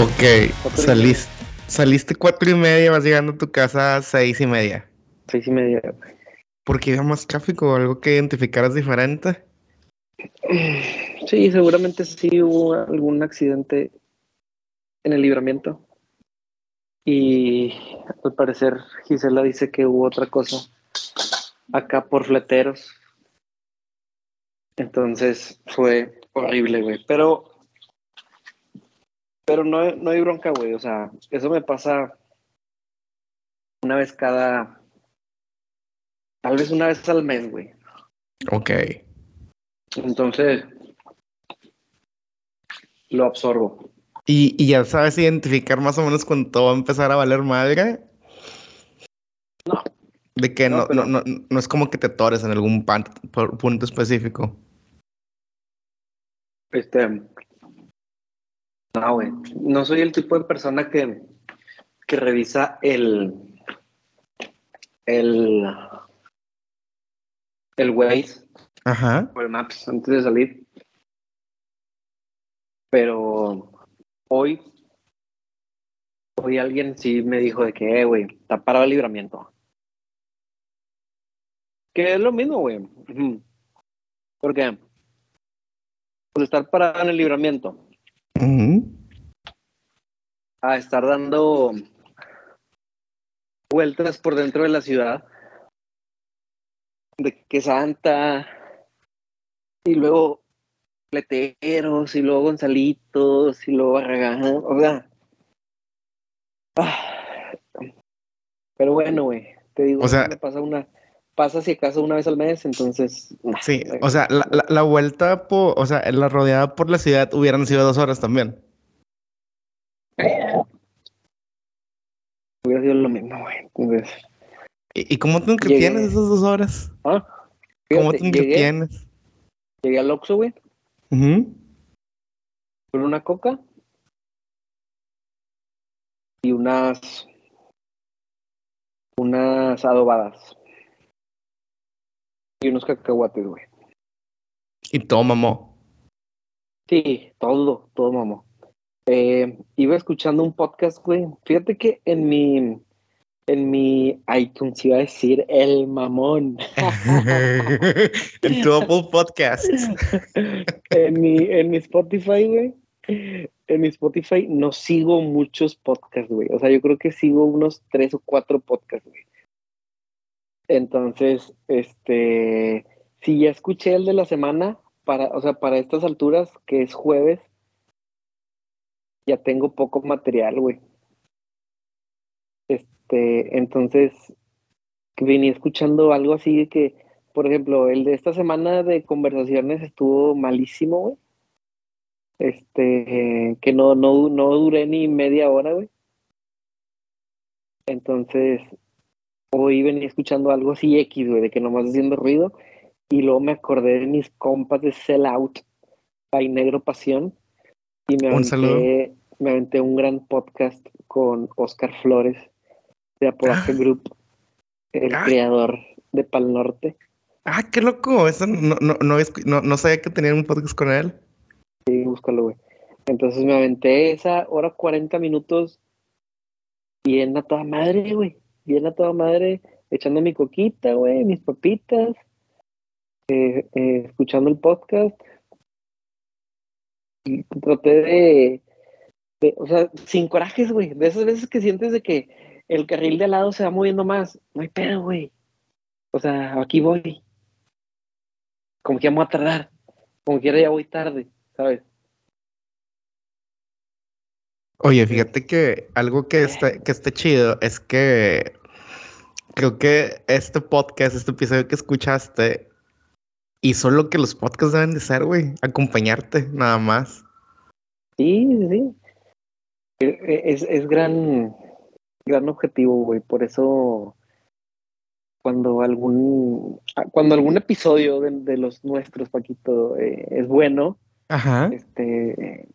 Ok, saliste, saliste cuatro y media, vas llegando a tu casa a seis y media. Seis y media. ¿Por qué había más tráfico? ¿Algo que identificaras diferente? Sí, seguramente sí hubo algún accidente en el libramiento. Y al parecer Gisela dice que hubo otra cosa acá por fleteros. Entonces fue horrible, güey. Pero, pero no, no hay bronca, güey. O sea, eso me pasa una vez cada, tal vez una vez al mes, güey. Ok. Entonces, lo absorbo. ¿Y, y ya sabes identificar más o menos cuando todo va a empezar a valer madre? No. De que No, no, pero- no, no, no es como que te tores en algún pan- por- punto específico. Este. No, güey. No soy el tipo de persona que, que revisa el. El. El Waze Ajá. o el Maps antes de salir. Pero hoy. Hoy alguien sí me dijo de que, eh, güey, está parado el libramiento. Que es lo mismo, güey. Porque. Pues estar parado en el libramiento. A estar dando vueltas por dentro de la ciudad. De que Santa, y luego Pleteros, y luego Gonzalitos, y luego Barragán, o sea. ah. Pero bueno, güey, te digo, O sea- me pasa una, pasa si acaso una vez al mes, entonces. nah, Sí, o sea, la, la, la vuelta por, o sea, la rodeada por la ciudad hubieran sido dos horas también. hubiera sido lo mismo, güey. Entonces, ¿Y, y cómo te entretienes Llegué. esas dos horas? ah, ¿Cómo te llegué, entretienes? llegué al Oxxo, güey. Ujú. con una coca y unas unas adobadas y unos cacahuates, güey. Y todo mamó. Sí, todo, todo, mamá. Eh, iba escuchando un podcast, güey. Fíjate que en mi en mi iTunes iba a decir el mamón. en tu Apple Podcast. en mi en mi Spotify, güey. En mi Spotify no sigo muchos podcasts, güey. O sea, yo creo que sigo unos tres o cuatro podcasts, güey. Entonces, este, si ya escuché el de la semana, para, o sea, para estas alturas, que es jueves, ya tengo poco material, güey. Este, entonces, venía escuchando algo así de que, por ejemplo, el de esta semana de conversaciones estuvo malísimo, güey. Este, que no, no, no duré ni media hora, güey. Entonces, hoy venía escuchando algo así X, güey, de que nomás haciendo ruido. Y luego me acordé de mis compas de Sell Out, by Negro Pasión. Y me Un aventé, me aventé un gran podcast con Oscar Flores de Apolache Ah. Group, el Ah. creador de Pal Norte. Ah, qué loco. Eso no, no, no, no, no sabía que tenían un podcast con él. Sí, búscalo, güey. Entonces me aventé esa hora 40 minutos bien a toda madre, güey. Bien a toda madre, echando mi coquita, güey, mis papitas, eh, eh, escuchando el podcast. Y traté de, de, o sea, sin corajes, güey. De esas veces que sientes de que el carril de al lado se va moviendo más. No hay pedo, güey. O sea, aquí voy. Como que voy a tardar. Como quiera ya voy tarde, ¿sabes? Oye, fíjate que algo que está, que está chido es que creo que este podcast, este episodio que escuchaste, hizo lo que los podcasts deben de ser, güey. Acompañarte, nada más. Sí, sí. E- e- Es, es gran, gran objetivo, güey. Por eso, cuando algún, ah, cuando algún episodio de, de los nuestros, Paquito, eh, es bueno, Ajá. este,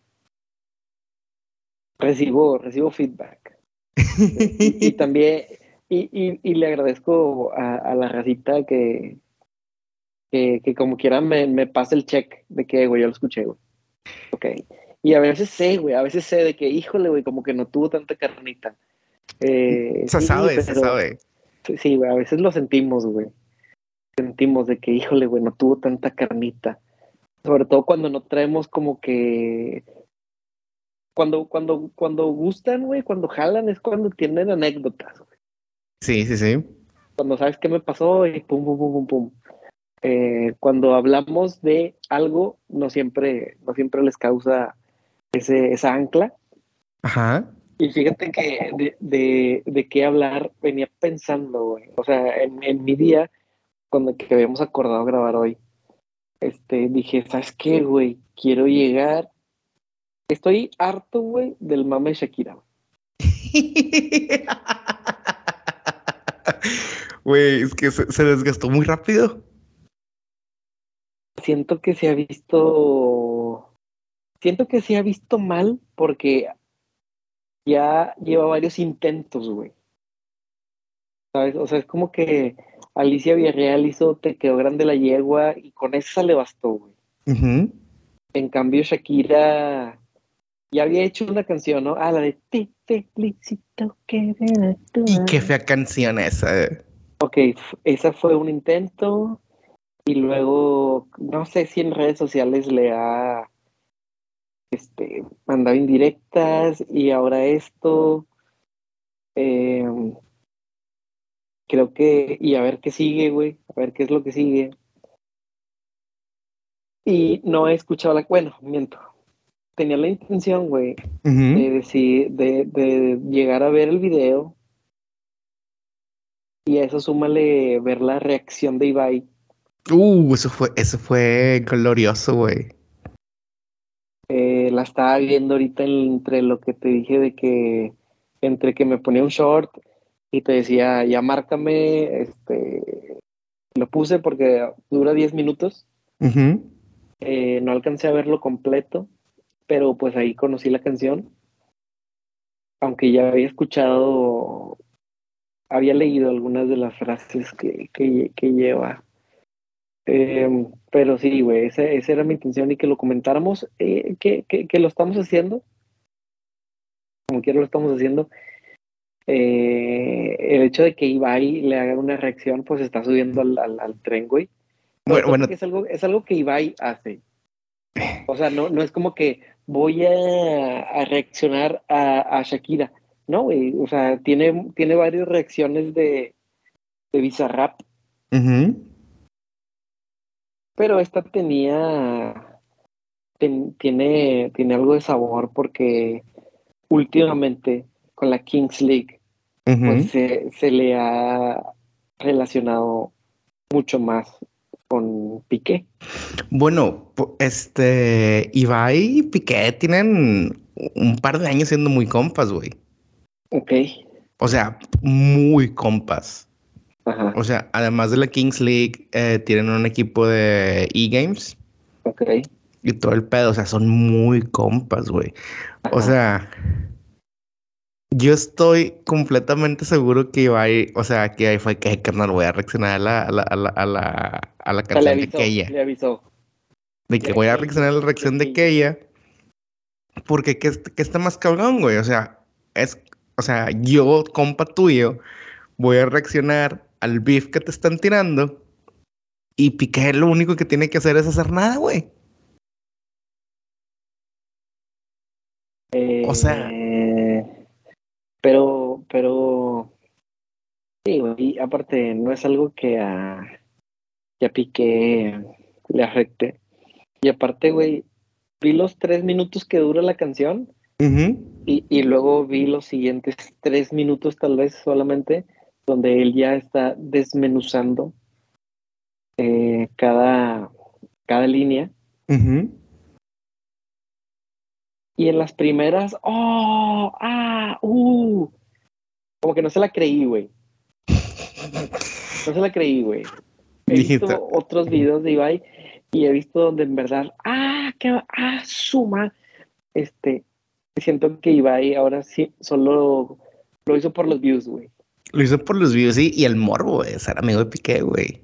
recibo, recibo feedback. Y, y también, y, y, y le agradezco a, a la racita que, que, que como quiera me, me pase el check de que, güey, yo lo escuché, güey. Ok. Y a veces sé, güey, a veces sé de que, híjole, güey, como que no tuvo tanta carnita. Eh, se sabe, se sabe. Sí, güey, a veces lo sentimos, güey. Sentimos de que, híjole, güey, no tuvo tanta carnita. Sobre todo cuando no traemos como que cuando, cuando, cuando gustan, güey, cuando jalan es cuando tienen anécdotas, güey. Sí, sí, sí. Cuando sabes qué me pasó y pum, pum, pum, pum, pum. Eh, cuando hablamos de algo, no siempre, no siempre les causa ese, esa ancla. Ajá. Y fíjate que de, de, de qué hablar venía pensando, güey. O sea, en, en mi día, cuando que habíamos acordado grabar hoy, este, dije, ¿sabes qué, güey? Quiero llegar Estoy harto, güey, del mame Shakira. Güey, es que se, desgastó muy rápido. Siento que se ha visto. Siento que se ha visto mal porque ya lleva varios intentos, güey. ¿Sabes? O sea, es como que Alicia Villarreal hizo Te quedó grande la yegua y con esa le bastó, güey. En cambio, Shakira ya había hecho una canción, ¿no? Ah, la de Te felicito que Y qué fea canción esa. Eh. Ok, esa fue un intento. Y luego, no sé si en redes sociales le ha este, mandado indirectas y ahora esto. Em, creo que, y a ver qué sigue, güey, a ver qué es lo que sigue. Y no he escuchado la, bueno, miento, tenía la intención, güey, de, decir, de, de, llegar a ver el video y a eso súmale ver la reacción de Ibai. Uh, eso fue, eso fue glorioso, güey. Eh, la estaba viendo ahorita entre lo que te dije de que entre que me ponía un short y te decía, ya márcame, este, lo puse porque dura 10 minutos. Eh, no alcancé a verlo completo pero pues ahí conocí la canción, aunque ya había escuchado, había leído algunas de las frases que, que, lleva. Em, pero sí, güey, esa, era mi intención y que lo comentáramos, eh, que, que, lo estamos haciendo, como quiera lo estamos haciendo. Eh, el hecho de que Ibai le haga una reacción, pues está subiendo al, al, tren, güey. Bueno, bueno. Es algo, es algo que Ibai hace. O sea, no, no es como que voy a, reaccionar a, Shakira. No, güey, o sea, tiene, tiene varias reacciones de, de Bizarrap. Pero esta tenía, tiene, tiene algo de sabor porque últimamente con la Kings League pues se, se le ha relacionado mucho más con Piqué. Bueno, este, Ibai y Piqué tienen un par de años siendo muy compas, güey. Ok. O sea, muy compas. Ajá. O sea, además de la Kings League, eh, tienen un equipo de e-games. Ok. Y todo el pedo, o sea, son muy compas, güey. O sea, yo estoy completamente seguro que Ibai, o sea, que ahí fue que, carnal, voy a reaccionar a la, a la, a la, a la, a la canción de Keia. Le avisó. De que voy a reaccionar a la reacción de Keia. Porque ¿qué, qué está más cabrón, güey? O sea, es, o sea, yo, compa tuyo, voy a reaccionar al beef que te están tirando. Y Piqué lo único que tiene que hacer es hacer nada, güey. o sea, pero, pero, sí, y aparte, no es algo que a, que a Piqué le afecte. Y aparte, güey, vi los tres minutos que dura la canción y, y, luego vi los siguientes tres minutos, tal vez solamente, donde él ya está desmenuzando eh, cada, cada línea. Y en las primeras, oh, ah, uh, como que no se la creí, güey. No se la creí, güey. He visto otros videos de Ibai y he visto donde en verdad, ah, qué, ah, suma. Este, siento que Ibai ahora sí solo lo hizo por los views, güey. Lo hizo por los views, sí, y el morbo, güey, ser amigo de Piqué, güey.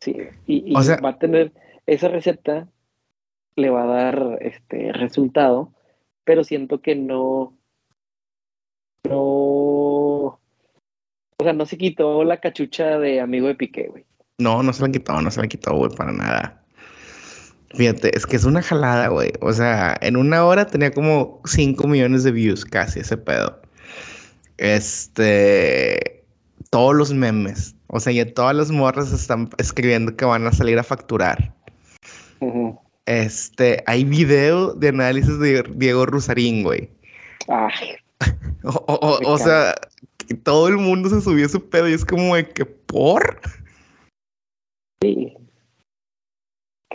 Sí, y, o sea, va a tener esa receta, le va a dar este resultado pero siento que no, no, o sea, no se quitó la cachucha de amigo de Piqué, güey. No, no se la quitó, no se la quitó, güey, para nada. Fíjate, es que es una jalada, güey. O sea, en una hora tenía como 5 millones de views, casi ese pedo. Este. Todos los memes. O sea, ya todas las morras están escribiendo que van a salir a facturar. Este, hay video de análisis de Diego Rusarín, güey. Ay. o, sea, todo el mundo se subió su pedo y es como de que por. Sí.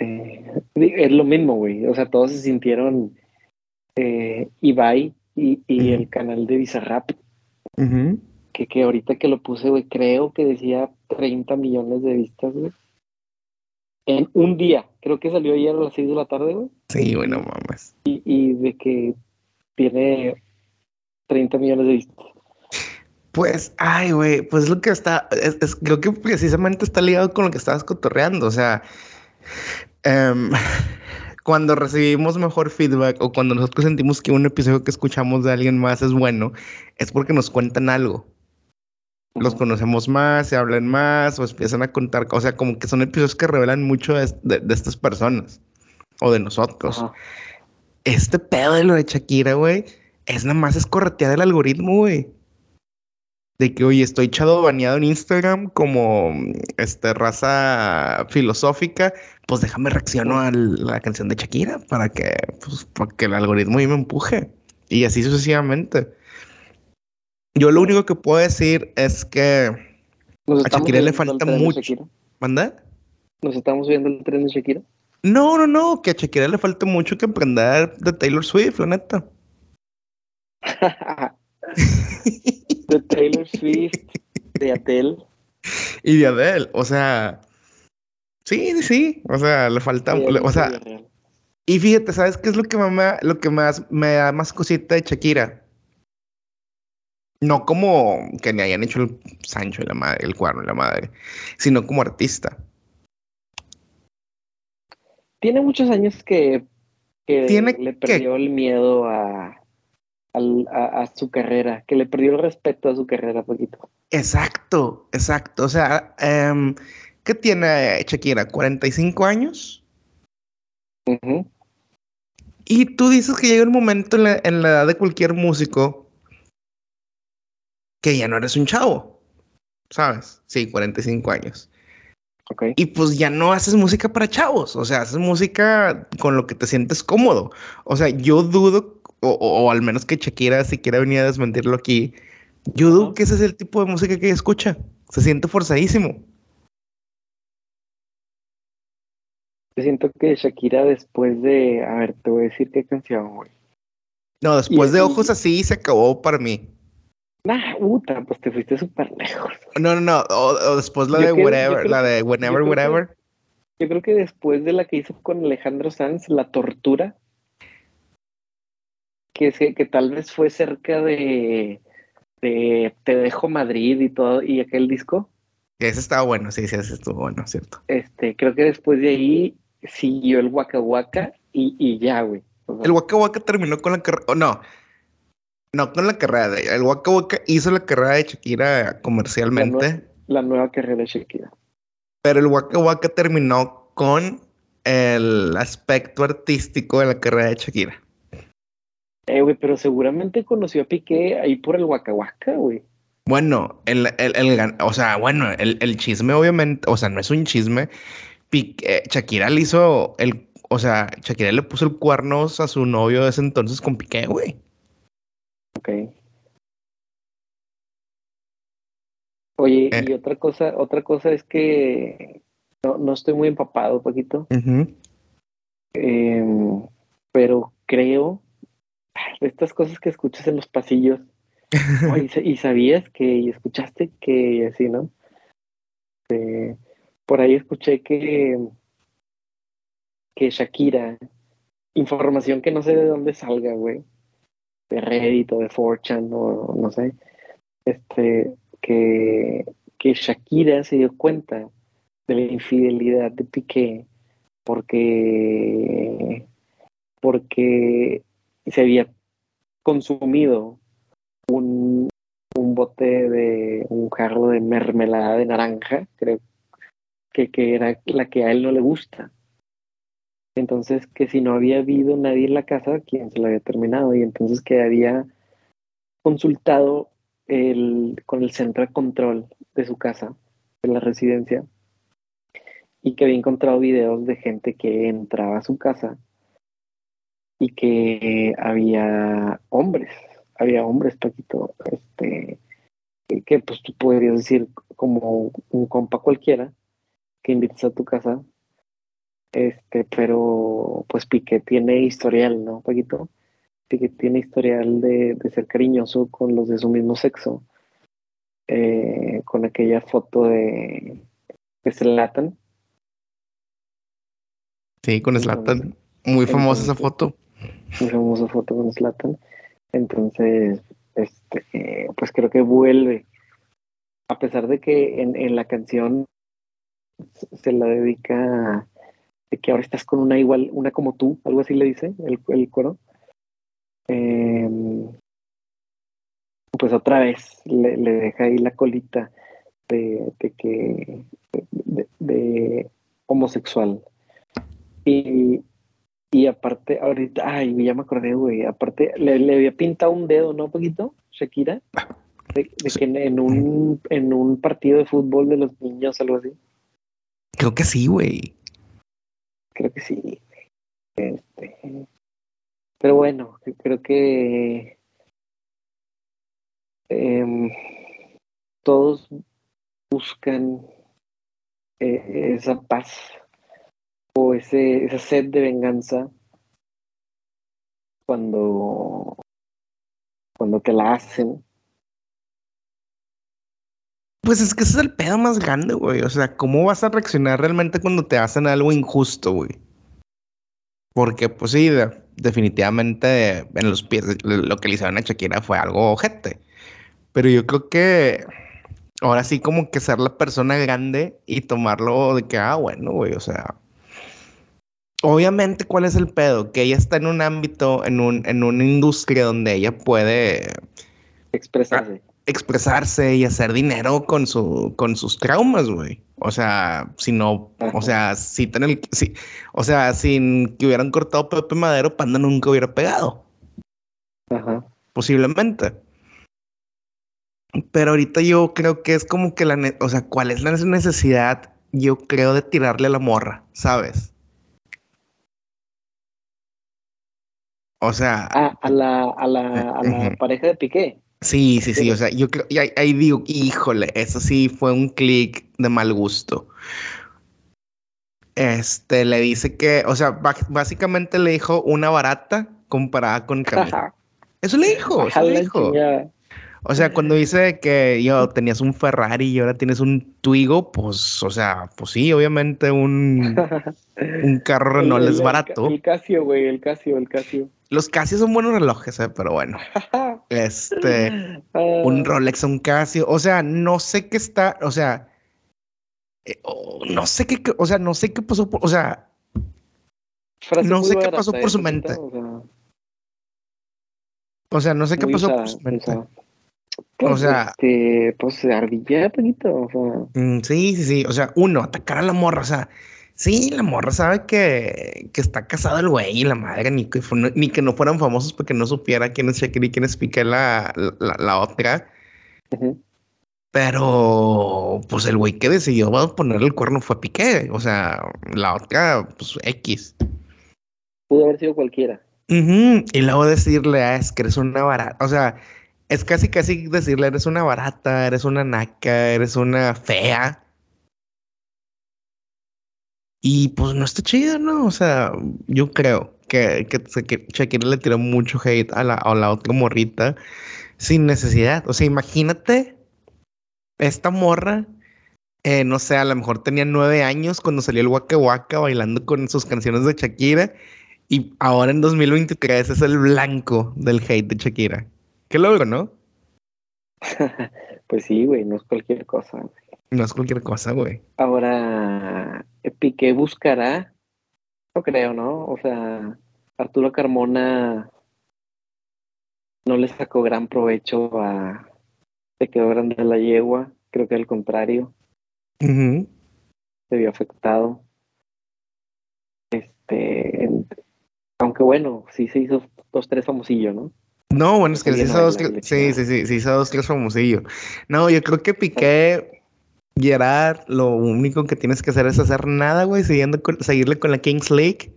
Es lo mismo, güey. O sea, todos se sintieron eh, Ibai y, el canal de Bizarrap. que, que ahorita que lo puse, güey, creo que decía 30 millones de vistas, güey. En un día. Creo que salió ayer a las 6 de la tarde, güey. Sí, bueno, mames. Y, y de que tiene 30 millones de vistas. Pues, ay, güey, pues lo que está, es, creo que precisamente está ligado con lo que estabas cotorreando, o sea, em, cuando recibimos mejor feedback o cuando nosotros sentimos que un episodio que escuchamos de alguien más es bueno, es porque nos cuentan algo. Los conocemos más, se hablan más o empiezan a contar, o sea, como que son episodios que revelan mucho de, estas personas o de nosotros. Este pedo de lo de Shakira, güey, es nada más escorretear el algoritmo, güey de que, oye, estoy echado baneado en Instagram como este, raza filosófica, pues déjame reacciono a la canción de Shakira para que, pues, para que el algoritmo me empuje. Y así sucesivamente. Yo lo único que puedo decir es que a Shakira le falta mucho. ¿Manda? ¿Nos estamos viendo el tren de Shakira? No, no, no, que a Shakira le falta mucho que aprender de Taylor Swift, la neta. de Taylor Swift, de Adele. Y de Adele, o sea, sí, sí, o sea, le falta, o sea, y fíjate, ¿sabes qué es lo que me, lo que más me da más cosita de Shakira? No como que le hayan hecho el Sancho y la madre, el cuerno y la madre, sino como artista. Tiene muchos años que, ¿Tiene le perdió el miedo a, a, su carrera, que le perdió el respeto a su carrera poquito. Exacto, exacto. O sea, em, ¿qué tiene Shakira? ¿45 años? Y tú dices que llega un momento en la, en la, edad de cualquier músico que ya no eres un chavo, ¿sabes? Sí, 45 años. Okay. Y pues ya no haces música para chavos, o sea, haces música con lo que te sientes cómodo. O sea, yo dudo o, al menos que Shakira si quiere venir a desmentirlo aquí, yo dudo que ese es el tipo de música que escucha. Se siente forzadísimo. Yo siento que Shakira después de, a ver, te voy a decir qué canción, güey. No, después de Ojos Así se acabó para mí. Nah, puta, pues te fuiste súper lejos. No, no, no, o, después la de Whatever, la de Whenever, Whatever. yo creo que después de la que hizo con Alejandro Sanz, La Tortura, que, que tal vez fue cerca de, de Te dejo Madrid y todo, y aquel disco. Ese estaba bueno, sí, sí, ese estuvo bueno, cierto. Este, creo que después de ahí siguió el Waka Waka y, y ya, güey. el Waka Waka terminó con la carrera, no, no con la carrera de El Waka Waka hizo la carrera de Shakira comercialmente. La, nueva carrera de Shakira. Pero el Waka Waka terminó con el aspecto artístico de la carrera de Shakira. Eh, güey, pero seguramente conoció a Piqué ahí por el Waka güey. Bueno, el, el, el, o sea, bueno, el, el, chisme obviamente, o sea, no es un chisme. Piqué, Shakira le hizo el, o sea, Shakira le puso el cuernos a su novio de ese entonces con Piqué, güey. Ok. Oye, y eh. otra cosa, otra cosa es que no, no estoy muy empapado, Paquito. Em, pero creo estas cosas que escuchas en los pasillos. y, sabías que, y escuchaste que, así, ¿no? por ahí escuché que, que Shakira, información que no sé de dónde salga, güey, de Reddit o de 4chan o no sé, este, que, que Shakira se dio cuenta de la infidelidad de Piqué porque porque se había consumido un, un bote de un jarro de mermelada de naranja, creo que, que era la que a él no le gusta. Entonces, que si no había habido nadie en la casa, quien se lo había terminado, y entonces que había consultado el, con el centro de control de su casa, de la residencia, y que había encontrado videos de gente que entraba a su casa y que había hombres, había hombres, Paquito, este, que pues tú podrías decir como un compa cualquiera que invitas a tu casa, este, pero pues Piqué tiene historial, ¿no, Paquito? Piqué tiene historial de, ser cariñoso con los de su mismo sexo, eh, con aquella foto de, de Zlatan, Sí, con Slatan. Muy famosa esa foto. Muy famosa foto con Slatan. Entonces, este, pues creo que vuelve. A pesar de que en, la canción se la dedica de que ahora estás con una igual, una como tú, algo así le dice el, el coro. Em, pues otra vez le, deja ahí la colita de, que de homosexual. Y, y aparte, ahorita, ay, ya me acordé, güey. Aparte, le, le había pintado un dedo, ¿no, poquito? Shakira. De, que en, un, en un partido de fútbol de los niños, algo así. Creo que sí, güey. Creo que sí. Este, pero bueno, creo que em, todos buscan eh, esa paz o ese, esa sed de venganza cuando, cuando te la hacen. Pues es que ese es el pedo más grande, güey. O sea, ¿cómo vas a reaccionar realmente cuando te hacen algo injusto, güey? Porque, pues sí, definitivamente en los pies, lo que le hicieron a Shakira fue algo ojete. Pero yo creo que ahora sí, como que ser la persona grande y tomarlo de que, ah, bueno, güey, o sea, obviamente, ¿cuál es el pedo? Que ella está en un ámbito, en, un, en una industria donde ella puede expresarse. Expresarse y hacer dinero con, su, con sus traumas, güey. O sea, si no, o sea, si tener, si, o sea, sin que hubieran cortado Pepe Madero, Panda nunca hubiera pegado. Ajá. Posiblemente. Pero ahorita yo creo que es como que la, o sea, ¿cuál es la necesidad? Yo creo de tirarle a la morra, ¿sabes? O sea. a la, a la, a la pareja de Piqué. Sí, sí, sí. O sea, yo creo. Ahí, ahí digo, híjole, eso sí fue un clic de mal gusto. Este le dice que, o sea, básicamente le dijo una barata comparada con Camila. Eso le dijo, eso le dijo. O sea, cuando dice que yo tenías un Ferrari y ahora tienes un Twigo, pues, o sea, pues sí, obviamente un, un carro no es barato. El Casio, güey, el Casio, el Casio. Los Casio son buenos relojes, eh, pero bueno. este, un ah. Rolex, un Casio. O sea, no sé qué está, o sea, eh, oh, no sé qué, o sea, no sé qué pasó, por, o sea, no sé qué pasó por su mente. O sea, no sé qué pasó por su mente o pues, sea, este, pues ardilla, poquito, o sea. Mm, sí, sí, sí. O sea, uno, atacar a la morra, o sea, sí, la morra sabe que, que está casado el güey y la madre, ni que, ni que no fueran famosos porque no supiera quién es Shakira y quién es Piqué la, la, otra. Pero, pues el güey que decidió ponerle el cuerno fue Piqué. O sea, la otra, pues X. Pudo haber sido cualquiera. Y luego decirle, ah, es que eres una barata. O sea, es casi, casi decirle, eres una barata, eres una naca, eres una fea. Y pues no está chido, ¿no? O sea, yo creo que, que, Shakira le tiró mucho hate a la, a la otra morrita sin necesidad. O sea, imagínate esta morra, eh, no sé, a lo mejor tenía nueve años cuando salió el Waka Waka bailando con sus canciones de Shakira. Y ahora en 2023 es el blanco del hate de Shakira. Qué logro, ¿no? pues sí, güey, no es cualquier cosa. No es cualquier cosa, güey. Ahora, Piqué buscará, no creo, ¿no? O sea, Arturo Carmona no le sacó gran provecho a se quedó grande la yegua, creo que al contrario, se vio afectado. Este, aunque bueno, sí se hizo dos, tres famosillo, ¿no? No, bueno, es que sí hizo dos, sí, sí, sí, sí hizo dos, tres famosillo. No, yo creo que Piqué, Gerard, lo único que tienes que hacer es hacer nada, güey, siguiendo con- seguirle con la Kings League,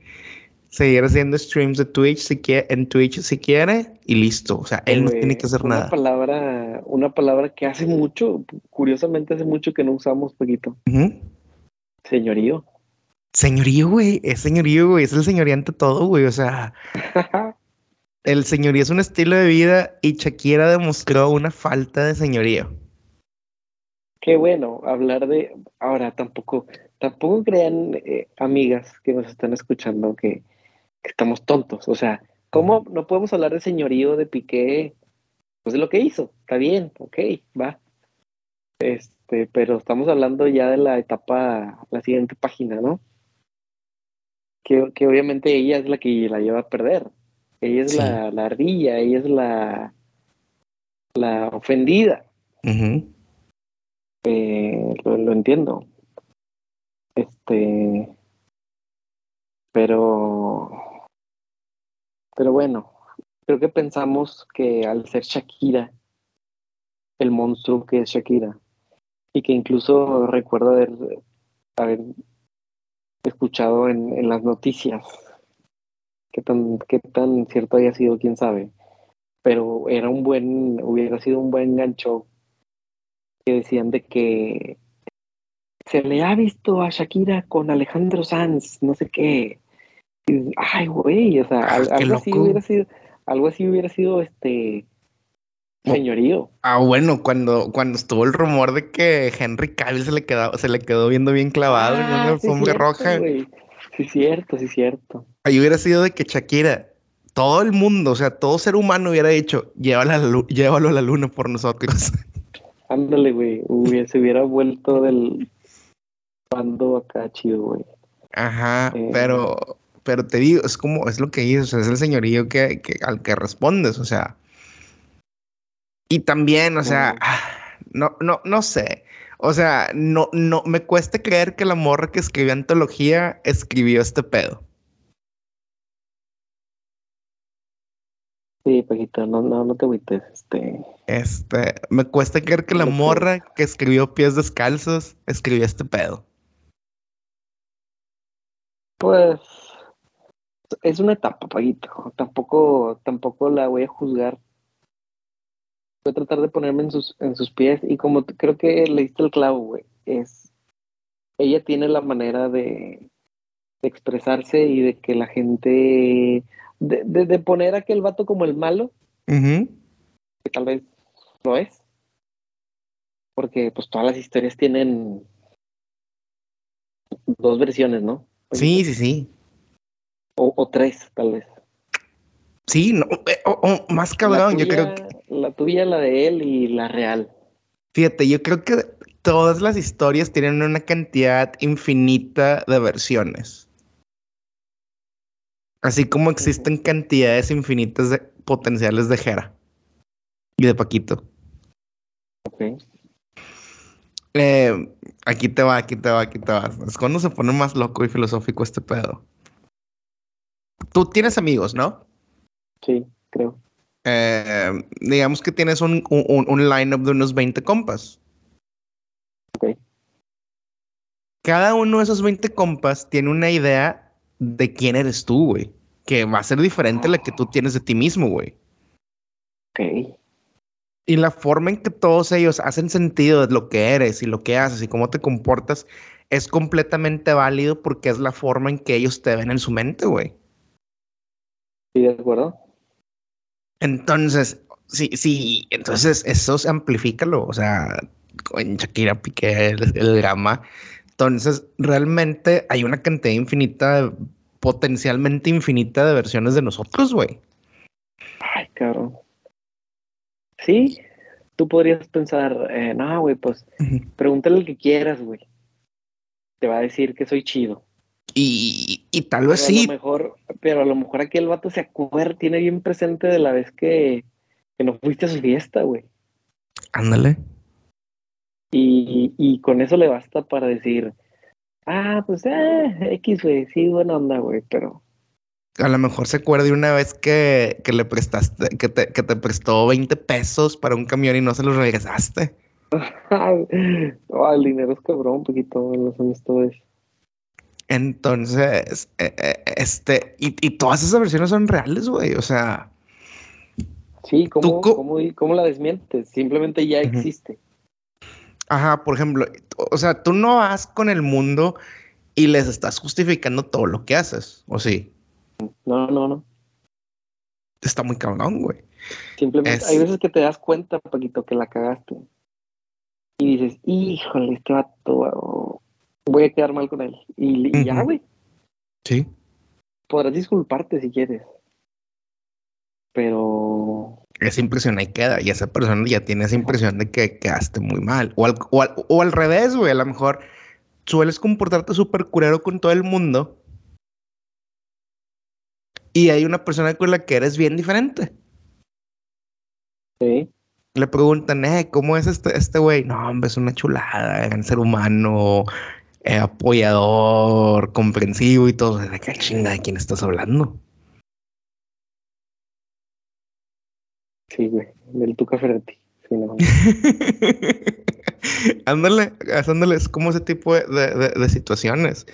seguir haciendo streams de Twitch si quiere, en Twitch si quiere, y listo. O sea, él no tiene que hacer una nada. palabra, una palabra que hace mucho, curiosamente hace mucho que no usamos, poquito. Ujú. Señorío. Señorío, güey, es señorío, güey, es el señorío ante todo, güey, o sea, el señorío es un estilo de vida y Shakira demostró una falta de señorío. Qué bueno hablar de. Ahora tampoco, tampoco crean eh, amigas que nos están escuchando que, estamos tontos. O sea, ¿cómo no podemos hablar de señorío de Piqué? Pues de lo que hizo. Está bien, ok, va. Este, pero estamos hablando ya de la etapa, la siguiente página, ¿no? Que, que obviamente ella es la que la lleva a perder. Ella es Sí. la, la ardilla, ella es la, la ofendida. Eh, lo, lo entiendo. Este, pero, pero bueno, creo que pensamos que al ser Shakira, el monstruo que es Shakira, y que incluso recuerdo haber, haber escuchado en, en las noticias, qué tan, qué tan cierto haya sido, quién sabe, pero era un buen, hubiera sido un buen gancho que decían de que se le ha visto a Shakira con Alejandro Sanz, no sé qué. Y, ay, güey, o sea, Ah, al- algo así hubiera sido, algo así hubiera sido este señorío. Ah, bueno, cuando, cuando estuvo el rumor de que Henry Cavill se le quedó, se le quedó viendo bien clavado en Ah, una sí, alfombra cierto, roja. Sí, cierto, sí, cierto. Ahí hubiera sido de que Shakira, todo el mundo, o sea, todo ser humano hubiera dicho, llévalo a la, lu- llévalo a la luna por nosotros. Ándale, güey, se hubiera vuelto del bando acá chido, güey. Ajá, Eh. pero, pero te digo, es como, es lo que dices, o sea, es el señorío que, que- al que respondes, o sea. Y también, o sea, ah, no, no, no sé. O sea, no, no, me cuesta creer que la morra que escribió antología escribió este pedo. Sí, Paquito, no, no, no te agüites, este. Este, me cuesta creer que la morra que escribió Pies Descalzos escribió este pedo. Pues es una etapa, Paguito. Tampoco, tampoco la voy a juzgar. Voy a tratar de ponerme en sus, en sus pies. Y como creo que le diste el clavo, güey, es ella tiene la manera de, de expresarse y de que la gente de, de, de poner a aquel vato como el malo, Ujú. que tal vez lo es. Porque pues todas las historias tienen dos versiones, ¿no? Sí, sí, sí. O, o tres, tal vez. Sí, no, eh, oh, más cabrón, yo creo que, La tuya, la de él y la real. fíjate, yo creo que todas las historias tienen una cantidad infinita de versiones. Así como existen cantidades infinitas de potenciales de Jera y de Paquito. Ok. Eh, aquí te va, aquí te va, aquí te va. Es cuando se pone más loco y filosófico este pedo. Tú tienes amigos, ¿no? Sí, creo. Eh, digamos que tienes un, un, un line-up de unos 20 compas. Ok. Cada uno de esos 20 compas tiene una idea de quién eres tú, güey. Que va a ser diferente a la que tú tienes de ti mismo, güey. Ok. Y la forma en que todos ellos hacen sentido de lo que eres y lo que haces y cómo te comportas es completamente válido porque es la forma en que ellos te ven en su mente, güey. Sí, de acuerdo. Entonces, sí, sí, entonces eso se amplifícalo, o sea, en Shakira Piqué, el, el drama. Entonces, realmente hay una cantidad infinita, potencialmente infinita de versiones de nosotros, güey. Ay, cabrón. Sí, tú podrías pensar, eh, no, güey, pues pregúntale el que quieras, güey. Te va a decir que soy chido. Y, y tal Pero vez a sí, lo mejor, pero a lo mejor aquel vato se acuerda, tiene bien presente de la vez que, que no fuiste a su fiesta, güey. Ándale. Y, y con eso le basta para decir, ah, pues, eh, X, güey, sí, buena onda, güey, pero A lo mejor se acuerda de una vez que, que le prestaste, que te, que te prestó 20 pesos para un camión y no se los regresaste. El dinero es cabrón, un poquito en las amistades. Entonces, eh, eh, este, y, y todas esas versiones son reales, güey. O sea, Sí, ¿cómo, co- cómo, cómo la desmientes? Simplemente ya existe. ajá, por ejemplo, o sea, tú no vas con el mundo y les estás justificando todo lo que haces, ¿o sí? No, no, no. Está muy cabrón, güey. Simplemente Es- hay veces que te das cuenta, Paquito, que la cagaste. Y dices, híjole, este vato, voy a quedar mal con él. Y, y ya, güey, Sí. podrás disculparte si quieres. Pero Esa impresión ahí queda y esa persona ya tiene esa impresión de que quedaste muy mal. O al, o al, o al revés, güey. A lo mejor sueles comportarte súper curero con todo el mundo. Y hay una persona con la que eres bien diferente. sí, Le preguntan, eh, ¿cómo es este este güey? no, hombre, es una chulada, gran ser humano, eh, apoyador, comprensivo y todo. ¿De qué chinga de quién estás hablando? sí, güey, del Tuca Ferretti. Sí, no. ándale, es como ese tipo de, de- de- de situaciones.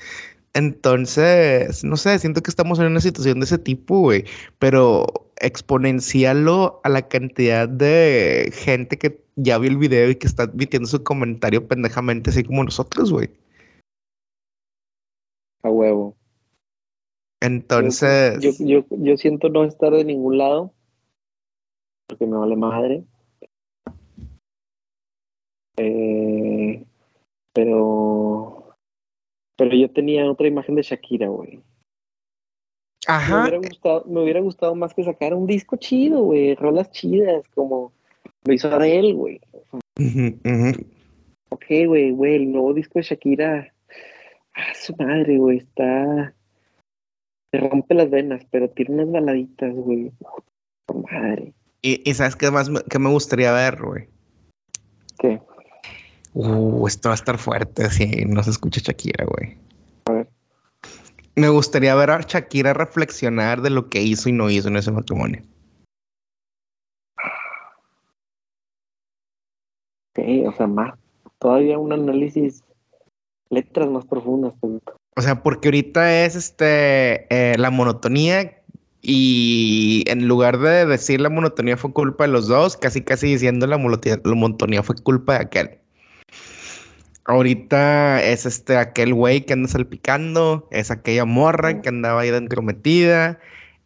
Entonces, no sé, siento que estamos en una situación de ese tipo, güey, pero exponencialo a la cantidad de gente que ya vio el video y que está admitiendo su comentario pendejamente, así como nosotros, güey. A huevo. Entonces, Yo, yo, yo siento no estar de ningún lado porque me vale madre. Eh, pero, pero yo tenía otra imagen de Shakira, güey. Me ajá, hubiera gustado, me hubiera gustado más que sacar un disco chido, güey, rolas chidas, como lo hizo Adele, güey. ujú, ujú. Ok, güey, güey, el nuevo disco de Shakira, ah, su madre, güey, está, te rompe las venas, pero tiene unas baladitas, güey. Su Madre, Y, y sabes qué más me, qué me gustaría ver, güey. ¿qué? Uh, esto va a estar fuerte si no se escucha Shakira, güey. A ver. Me gustaría ver a Shakira reflexionar de lo que hizo y no hizo en ese matrimonio. Ok, o sea, más, todavía un análisis, letras más profundas. O sea, porque ahorita es este eh, la monotonía y en lugar de decir la monotonía fue culpa de los dos, casi casi diciendo la monotonía, la monotonía fue culpa de aquel. Ahorita es este aquel güey que anda salpicando, es aquella morra que andaba ahí dentro metida,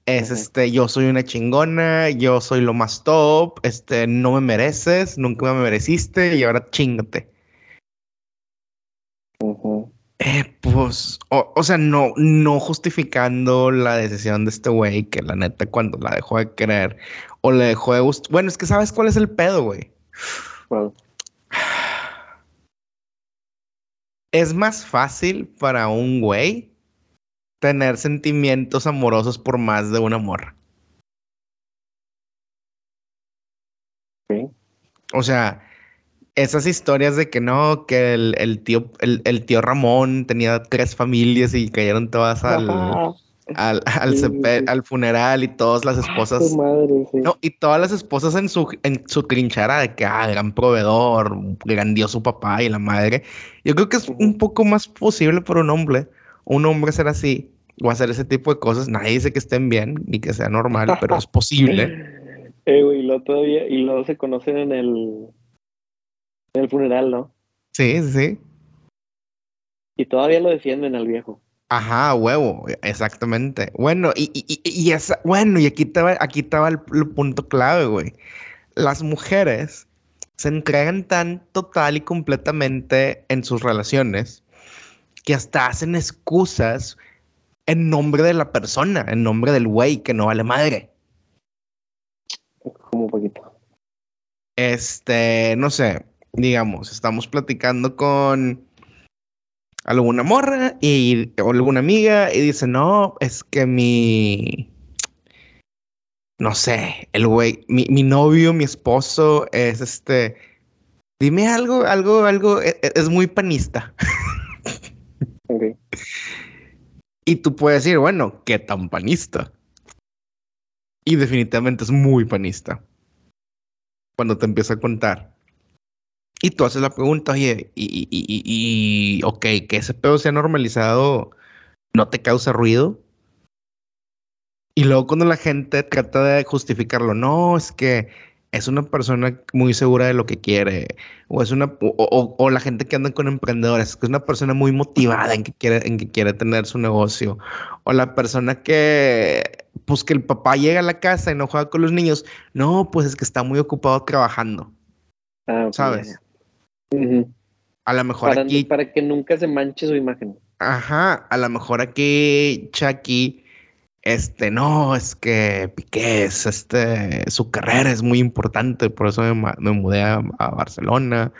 es este yo soy una chingona, yo soy lo más top, este no me mereces, nunca me mereciste y ahora chingate. Eh, pues, o, o sea, no, no justificando la decisión de este güey que la neta cuando la dejó de querer o le dejó de gustar. Bueno, es que sabes cuál es el pedo, güey. Bueno, Es más fácil para un güey tener sentimientos amorosos por más de una morra. ok. O sea, esas historias de que no, que el, el tío, el, el tío Ramón tenía tres familias y cayeron todas al, Ajá, al, al, Sí, al funeral y todas las esposas. madre, sí. No, y todas las esposas en su, en su trinchera de que, ah, gran proveedor, grandioso papá y la madre. Yo creo que es un poco más posible para un hombre, un hombre ser así o hacer ese tipo de cosas. Nadie dice que estén bien ni que sea normal, pero es posible. Eh, güey, y luego todavía, y luego se conocen en el, en el funeral, ¿no? Sí, sí. Y todavía lo defienden al viejo. Ajá, huevo, exactamente. Bueno, y, y, y- y esa, bueno, y aquí estaba, aquí estaba el, el punto clave, güey. Las mujeres se entregan tan total y completamente en sus relaciones que hasta hacen excusas en nombre de la persona, en nombre del güey que no vale madre. Como un poquito. Este, no sé, digamos, estamos platicando con alguna morra y, o alguna amiga y dice, no, es que mi, no sé, el güey, mi, mi novio, mi esposo es este, dime algo, algo, algo, e- e- es, muy panista. Y tú puedes decir, bueno, ¿qué tan panista? Y definitivamente es muy panista. Cuando te empieza a contar. Y tú haces la pregunta, oye, y, y, y, y- ok, que ese pedo sea normalizado, ¿no te causa ruido? Y luego cuando la gente trata de justificarlo, no, es que es una persona muy segura de lo que quiere, o es una, o, o- o la gente que anda con emprendedores, que es una persona muy motivada en que quiere, en que quiere tener su negocio, o la persona que, pues que el papá llega a la casa y no juega con los niños, no, pues es que está muy ocupado trabajando, Ah, ¿sabes? A lo mejor Para, aquí, para que nunca se manche su imagen. ajá, a lo mejor aquí Chucky, este, no, es que Piqué es, este, su carrera es muy importante, por eso me, mudé a, a Barcelona.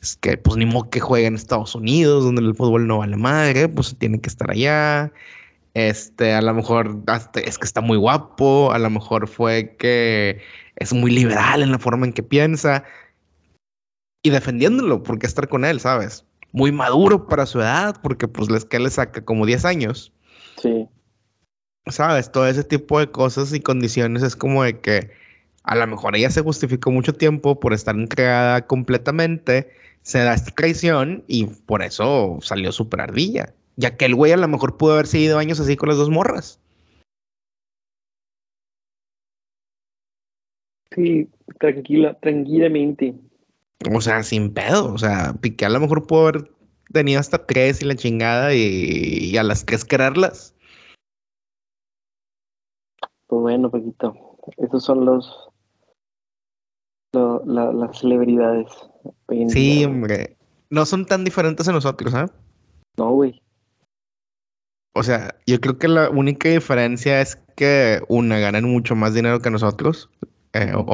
Es que, pues, ni modo que juegue en Estados Unidos, donde el fútbol no vale madre, pues tiene que estar allá. Este, a lo mejor hasta es que está muy guapo, a lo mejor fue que es muy liberal en la forma en que piensa y defendiéndolo, porque estar con él, ¿sabes? Muy maduro para su edad, porque pues les que le saca como 10 años. Sí. ¿Sabes? Todo ese tipo de cosas y condiciones es como de que a lo mejor ella se justificó mucho tiempo por estar entregada completamente, se da esta traición y por eso salió súper ardilla. Ya que el güey a lo mejor pudo haber seguido años así con las dos morras. Sí, tranquila, tranquilamente. O sea, sin pedo. O sea, Piqué a lo mejor pudo haber tenido hasta tres y la chingada y, y a las tres quererlas. Pues bueno, Paquito, esos son los, lo- la- las celebridades. Sí, hombre. No son tan diferentes a nosotros, ¿ah? No, güey. O sea, yo creo que la única diferencia es que una ganan mucho más dinero que nosotros, eh, o-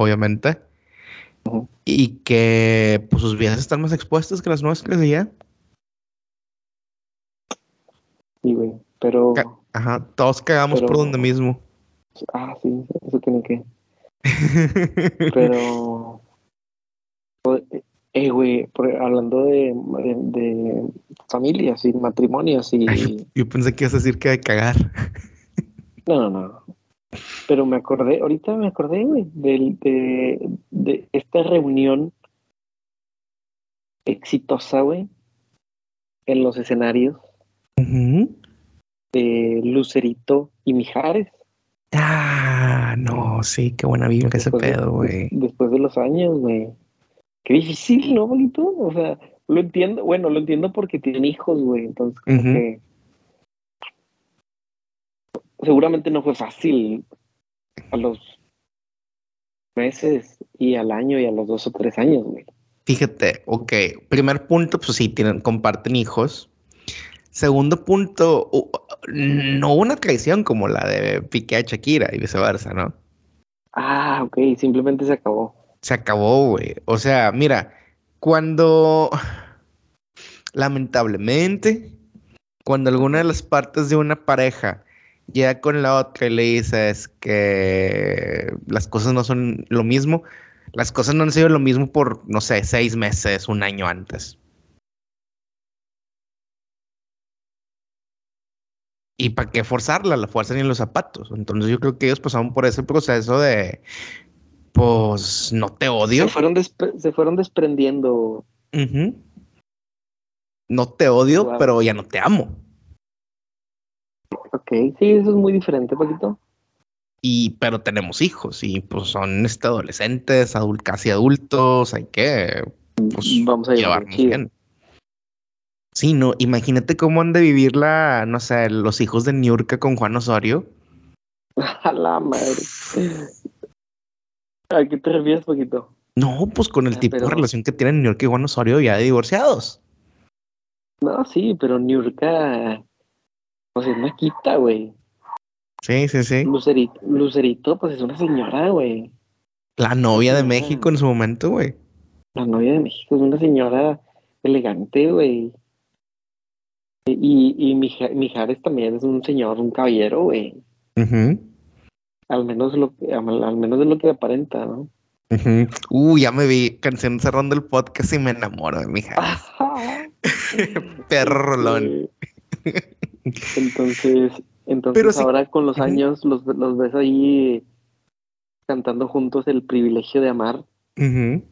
y que pues sus vidas están más expuestas que las nuestras ya. Sí, güey. Pero, Ca- Ajá, todos cagamos por donde mismo. ah, sí, eso tiene que. Pero, pues, eh, güey, hablando de, de, de familias y matrimonios y. Ay, yo pensé que ibas a decir que de cagar. No, no, no. Pero me acordé, ahorita me acordé, güey, de, de esta reunión exitosa, güey, en los escenarios de Lucerito y Mijares. Ah, no, sí, qué buena vibra ese después de- pedo, güey. Después de los años, güey. Qué difícil, ¿no, bonito? O sea, lo entiendo, bueno, lo entiendo porque tienen hijos, güey, entonces como Ujú. que seguramente no fue fácil a los meses y al año y a los dos o tres años, güey. Fíjate, ok, primer punto, pues sí, tienen, comparten hijos. Segundo punto, no una traición como la de Piqué a Shakira y viceversa, ¿no? Ah, ok, simplemente se acabó. Se acabó, güey. O sea, mira, cuando lamentablemente, cuando alguna de las partes de una pareja llega con la otra y le dices que las cosas no son lo mismo, las cosas no han sido lo mismo por, no sé, seis meses, un año antes. ¿Y para qué forzarla? La fuerza ni en los zapatos. Entonces yo creo que ellos pasaron por ese proceso de, pues, no te odio. Se fueron, despre- se fueron desprendiendo. No te odio, Wow. pero ya no te amo. Ok, sí, eso es muy diferente, Paquito. Y, pero tenemos hijos y pues son este, adolescentes, adul- casi adultos, hay que pues, Vamos a llevar llevarnos bien. Sí, no, imagínate cómo han de vivir la, no sé, los hijos de Niurka con Juan Osorio. A la madre. ¿A qué te refieres, Paquito? No, pues con el Ah, tipo pero- de relación que tienen Niurka y Juan Osorio ya de divorciados. No, sí, pero Niurka, pues es una quita, güey. Sí, sí, sí. Lucerito, Lucerito, pues es una señora, güey. La novia de. México en su momento, güey. La novia de México es una señora elegante, güey. Y, y Mija- Mijares también es un señor, un caballero, güey. Ujú. Al menos lo que, al menos de lo que aparenta, ¿no? Uh, ya me vi canción cerrando el podcast y me enamoro de mi hija. Perro rolón. Entonces, entonces ahora con los años los, los, ves ahí cantando juntos el privilegio de amar. ¿De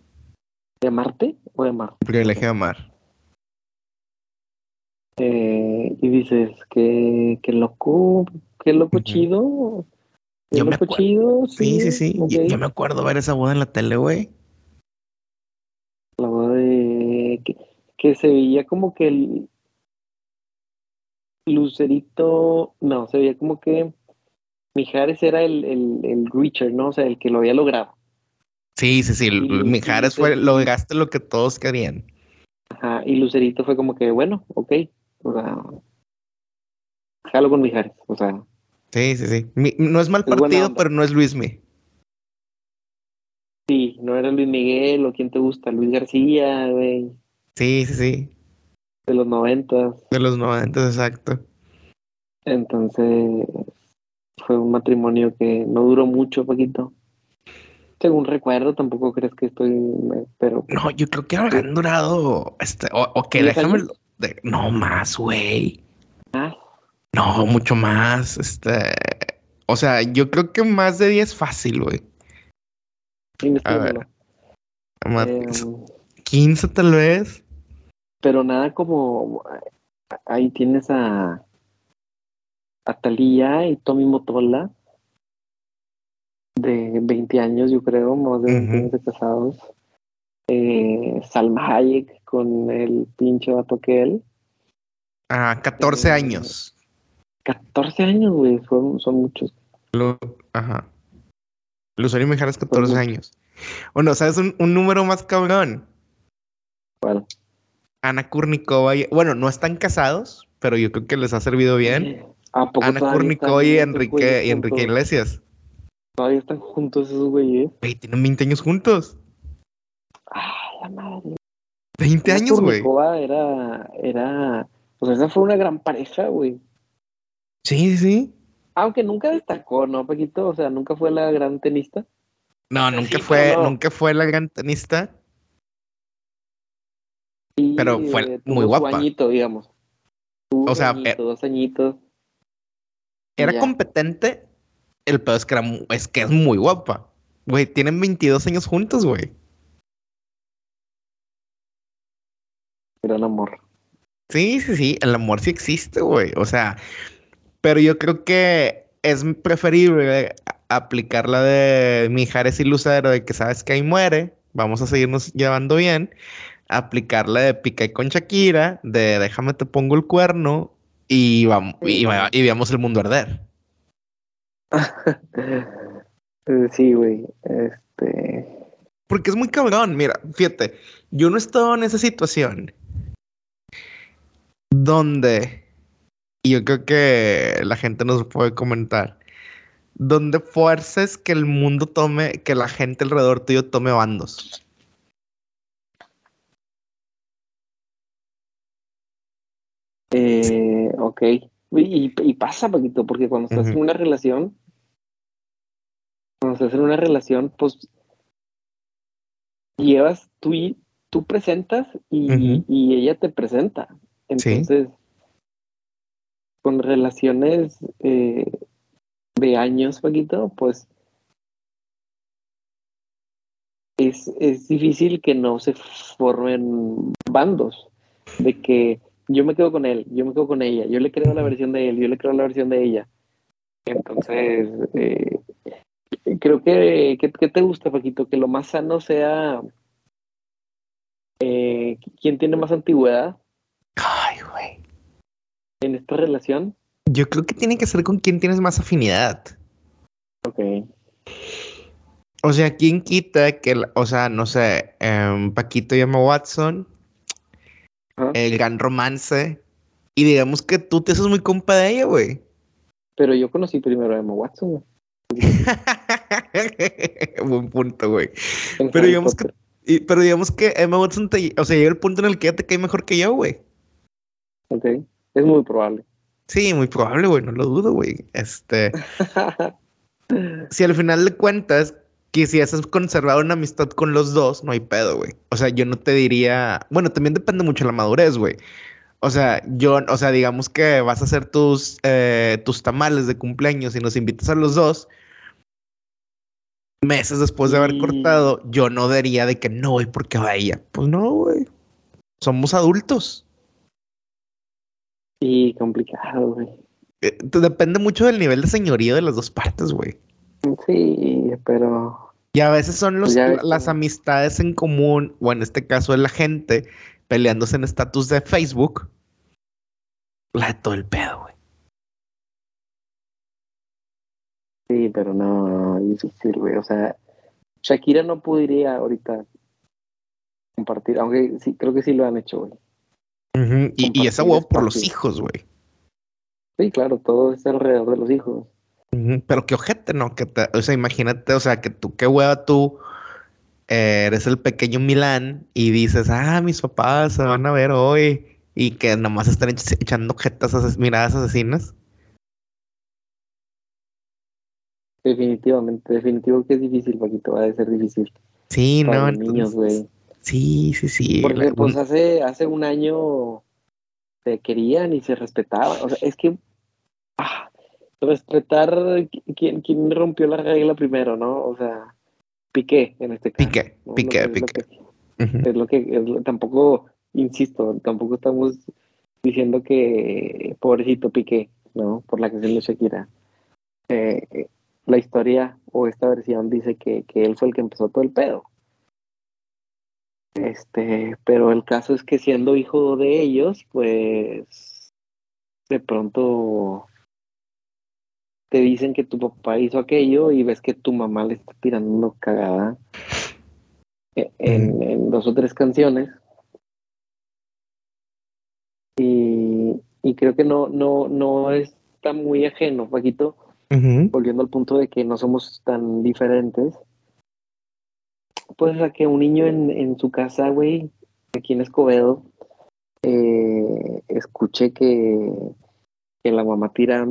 amarte o de amar? privilegio de amar. Eh, y dices, qué, qué loco, qué loco chido. Yo me acuerdo. Sí, sí, sí. Yo, me acuerdo ver esa boda en la tele, güey. La boda de. Que, se veía como que el. Lucerito. No, se veía como que. Mijares era el, el, el Richard, ¿no? O sea, el que lo había logrado. Sí, sí, sí. Mijares fue. Lograste lo que todos querían. Ajá. Y Lucerito fue como que, bueno, ok. O sea. Jalo con Mijares. O sea. Sí, sí, sí. no es mal partido, pero no es Luismi. Sí, no era Luis Miguel o quién te gusta, Luis García, güey. Sí, sí, sí. De los noventas. De los noventas, exacto. Entonces, fue un matrimonio que no duró mucho, Paquito. Según recuerdo, tampoco crees que estoy, pero... No, yo creo que habrán durado, este, o, que déjame... no más, güey. Ah, no, mucho más. Este. O sea, yo creo que más de 10 fácil, güey. A ver. 15 em, tal vez. Pero nada como. Ahí tienes a. A Talía y Tommy Motola. De 20 años, yo creo, más de 20 años de casados. Eh, Salma Hayek con el pinche vato que él. Ah, 14 años. 14 años, güey, son, son muchos. Lo, ajá. Lucerio Mijares, 14 años. Bueno, ¿sabes un, un número más cabrón? ¿Cuál? Ana Kurnikova, bueno, no están casados, pero yo creo que les ha servido bien. Ana Kurnikova y Enrique, y Enrique Iglesias. Todavía están juntos esos güeyes. Güey, tienen 20 años juntos. Ah, la madre. 20 años, güey. Era, era, pues esa fue una gran pareja, güey. Sí, sí. Aunque nunca destacó, ¿no, Paquito? O sea, nunca fue la gran tenista. No, nunca fue, nunca fue la gran tenista. Pero fue eh, muy guapa. Un añito, digamos. o sea, eh, dos añitos. Era competente. El pedo es que, era, es que es muy guapa. Güey, tienen 22 años juntos, güey. Gran amor. Sí, sí, sí. El amor sí existe, güey. O sea, pero yo creo que es preferible aplicar la de Mijares y Lucero, de que sabes que ahí muere, vamos a seguirnos llevando bien. Aplicar la de Pica con Shakira, de déjame te pongo el cuerno y, vamos, y, veamos el mundo arder. sí, güey. Este. Porque es muy cabrón. Mira, fíjate, yo no he estado en esa situación donde y yo creo que la gente nos puede comentar. ¿Dónde fuerces que el mundo tome, que la gente alrededor tuyo tome bandos? Eh, ok. Y, pasa, poquito, porque cuando estás en una relación, cuando estás en una relación, pues llevas tú y tú presentas y, y ella te presenta. Entonces, con relaciones eh, de años, poquito, pues es, es difícil que no se formen bandos, de que yo me quedo con él, yo me quedo con ella, yo le creo la versión de él, yo le creo la versión de ella. Entonces, eh, creo que, que, te gusta, Paquito, que lo más sano sea eh, quién tiene más antigüedad. Ay, güey en esta relación? Yo creo que tiene que ser con quien tienes más afinidad. Ok. O sea, ¿quién quita que, o sea, no sé, um, Paquito llama Watson, el gran romance, y digamos que tú te haces muy compa de ella, güey. Pero yo conocí primero a Emma Watson, güey. Buen punto, güey. Pero digamos, que, pero digamos que Emma Watson te, o sea, llega el punto en el que ella te cae mejor que yo, güey. Ok. Es muy probable. Sí, muy probable, güey, no lo dudo, güey. Este. si al final de cuentas quisieras conservar una amistad con los dos, no hay pedo, güey. O sea, yo no te diría, bueno, también depende mucho de la madurez, güey. O sea, yo, o sea, digamos que vas a hacer tus, eh, tus tamales de cumpleaños y nos invitas a los dos. Meses después de haber cortado, yo no diría de que no, ¿y por qué vaya? Pues no, güey. Somos adultos. Sí, complicado, güey. Eh, depende mucho del nivel de señorío de las dos partes, güey. Sí, pero Y a veces son los, Pues las amistades en común, o en este caso de la gente, peleándose en estatus de Facebook. La de todo el pedo, güey. sí, pero no, difícil, güey. O sea, Shakira no podría ahorita compartir, aunque sí, creo que sí lo han hecho, güey. Y, y esa huevo por los hijos, güey. Sí, claro, todo está alrededor de los hijos. Pero qué ojete, ¿no? Que te- o sea, imagínate, o sea, que tú, qué hueva tú eh, eres el pequeño Milán y dices, ah, mis papás se van a ver hoy y que nomás están ech- echando jetas, ases- miradas asesinas. Definitivamente, definitivo que es difícil, Paquito, va a ser difícil Sí, para no, los niños, entonces- güey. Sí, sí, sí. Porque la- pues un- hace, hace un año se querían y se respetaban. O sea, es que ah, respetar qui- quién, quién rompió la regla primero, ¿no? O sea, Piqué en este caso. Piqué, ¿no? Piqué, es lo Piqué. Es lo que, es lo- tampoco, insisto, tampoco estamos diciendo que pobrecito Piqué, ¿no? Por la canción de Shakira. Eh, eh, la historia o esta versión dice que, que él fue el que empezó todo el pedo. Este, pero el caso es que siendo hijo de ellos, pues de pronto te dicen que tu papá hizo aquello y ves que tu mamá le está tirando cagada e- en, en dos o tres canciones. Y, y creo que no, no, no está muy ajeno, Paquito, volviendo al punto de que no somos tan diferentes. Pues a que un niño en, en su casa, güey, aquí en Escobedo, eh, escuché que, que la mamá tira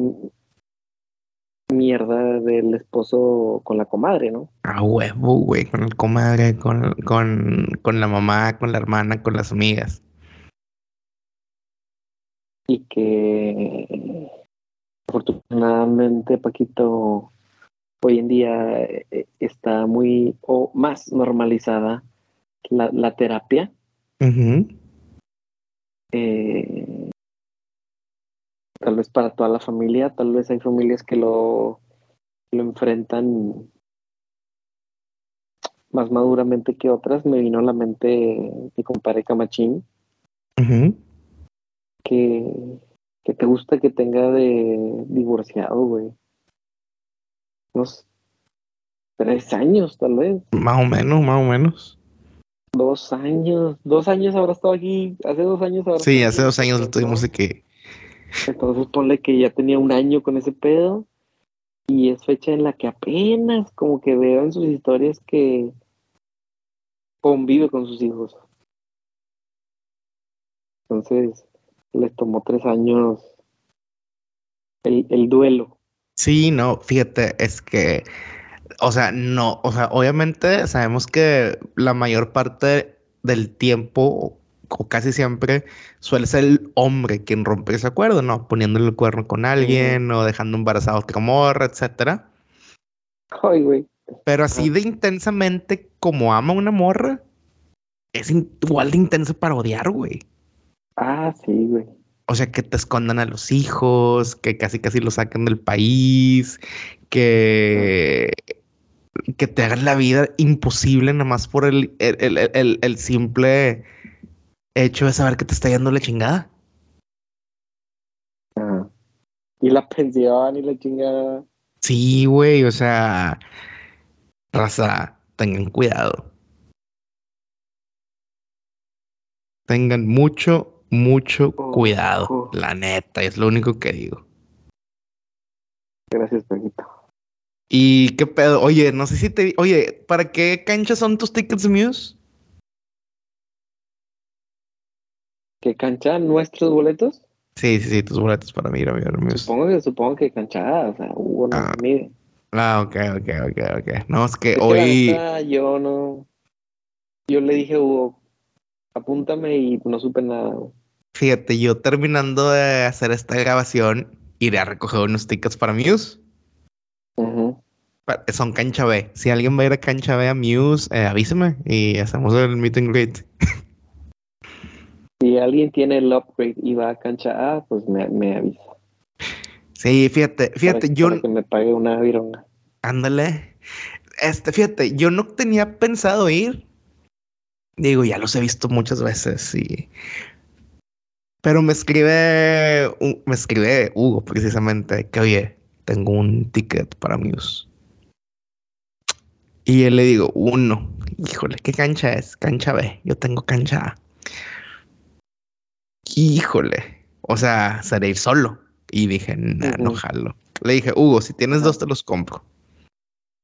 mierda del esposo con la comadre, ¿no? A huevo, güey, con el comadre, con, con, con la mamá, con la hermana, con las amigas. y que afortunadamente Paquito hoy en día eh, está muy o más normalizada la, la terapia eh, tal vez para toda la familia tal vez hay familias que lo lo enfrentan más maduramente que otras me vino a la mente mi compadre Camachín que, que te gusta que tenga de divorciado, güey. Unos tres años, tal vez. Más o menos, más o menos. Dos años. Dos años habrá estado aquí. Hace dos años habrá Sí, hace dos años lo tuvimos de que. Entonces ponle que ya tenía un año con ese pedo. Y es fecha en la que apenas como que veo en sus historias que convive con sus hijos. Entonces, les tomó tres años el, el duelo. Sí, no, fíjate, es que, o sea, no, o sea, obviamente sabemos que la mayor parte del tiempo, o casi siempre, suele ser el hombre quien rompe ese acuerdo, ¿no? Poniéndole el cuerno con alguien o dejando embarazada a otra morra, etcétera. Ay, güey. Pero así de intensamente como ama una morra, es igual de intenso para odiar, güey. Ah, sí, güey. O sea, que te escondan a los hijos, que casi casi los saquen del país, que, que te hagan la vida imposible nomás por el, el, el- el- el simple hecho de saber que te está yendo la chingada. Ajá. Y la pensión y la chingada. Sí, güey, o sea, raza, tengan cuidado. Tengan mucho, mucho Ojo. cuidado, la neta, es lo único que digo. Gracias, Paquito. ¿Y qué pedo? Oye, no sé si te... Oye, ¿para qué cancha son tus tickets Muse? ¿Que cancha nuestros boletos? Sí, sí, sí, tus boletos para mí, ir a ver Muse. Supongo que, supongo que canchada, o sea, Hugo no Ah. mide. Ah, ok, ok, ok, ok. No, es que Es que hoy. neta, yo no. Yo le dije a Hugo, apúntame y no supe nada. Fíjate, yo terminando de hacer esta grabación, iré a recoger unos tickets para Muse. Son cancha B. Si alguien va a ir a cancha B a Muse, eh, avíseme y hacemos el meet and greet. Si alguien tiene el upgrade y va a cancha A, pues me, me avisa. Sí, fíjate, para- fíjate, yo, para que me pague una vironga. ándale. Este, fíjate, yo no tenía pensado ir. Digo, ya los he visto muchas veces y. Pero me escribe, me escribe Hugo precisamente que, oye, tengo un ticket para Muse. Y yo le digo, uno. Híjole, ¿qué cancha es? Cancha B. Yo tengo cancha A. Híjole. O sea, seré ir solo. Y dije, nah, no jalo. Le dije, Hugo, si tienes dos, te los compro.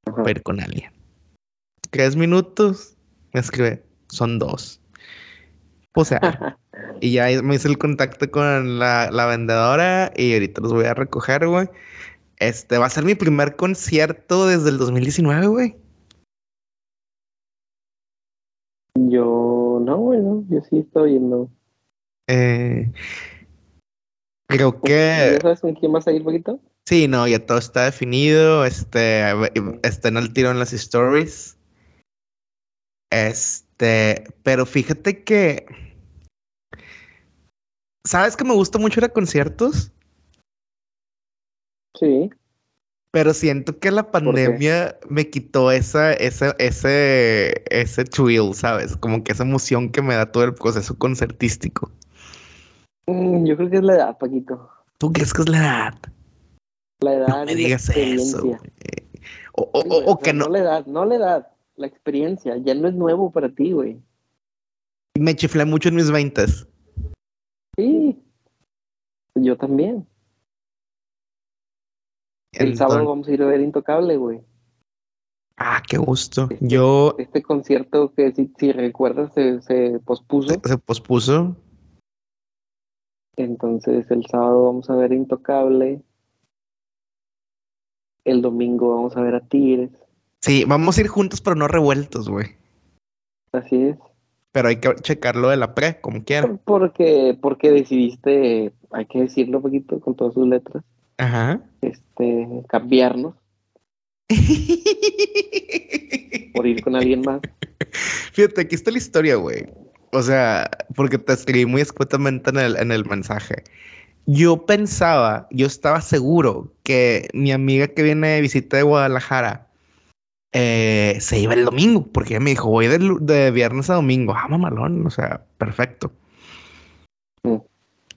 Para ir con alguien. Tres minutos. Me escribe, son dos. Puse algo. Y ya me hice el contacto con la, la vendedora y ahorita los voy a recoger, güey. Este va a ser mi primer concierto desde el 2019, güey. Yo no, güey, no. Yo sí estoy yendo. Eh, creo ¿Ya que sabes con quién vas a ir, poquito? sí, no, ya todo está definido. Este están al tiro en las stories. Este, pero fíjate que ¿sabes que me gusta mucho ir a conciertos? Sí. Pero siento que la pandemia me quitó esa, ese, ese, ese thrill, ¿sabes? Como que esa emoción que me da todo el proceso concertístico. Mm, yo creo que es la edad, Paquito. ¿Tú crees que es la edad? La edad No me digas eso. O, o- o- que no. No la edad, no la edad, la experiencia. Ya no es nuevo para ti, güey. Me chiflé mucho en mis veintes. Sí. Yo también. El sábado vamos a ir a ver Intocable, güey. Ah, qué gusto. Este- Yo Este concierto que, si, si recuerdas, se, se pospuso. se, se pospuso. Entonces, el sábado vamos a ver Intocable. El domingo vamos a ver a Tigres. Sí, vamos a ir juntos, pero no revueltos, güey. Así es. Pero hay que checarlo de la pre, como quiera. Porque, porque decidiste, hay que decirlo un poquito con todas sus letras, Ajá. este, cambiarnos por ir con alguien más. Fíjate, aquí está la historia, güey. O sea, porque te escribí muy escuetamente en el, en el mensaje. Yo pensaba, yo estaba seguro que mi amiga que viene de visita de Guadalajara eh, se iba el domingo, porque ella me dijo, voy de, de viernes a domingo. Ah, mamalón, o sea, perfecto. Mm.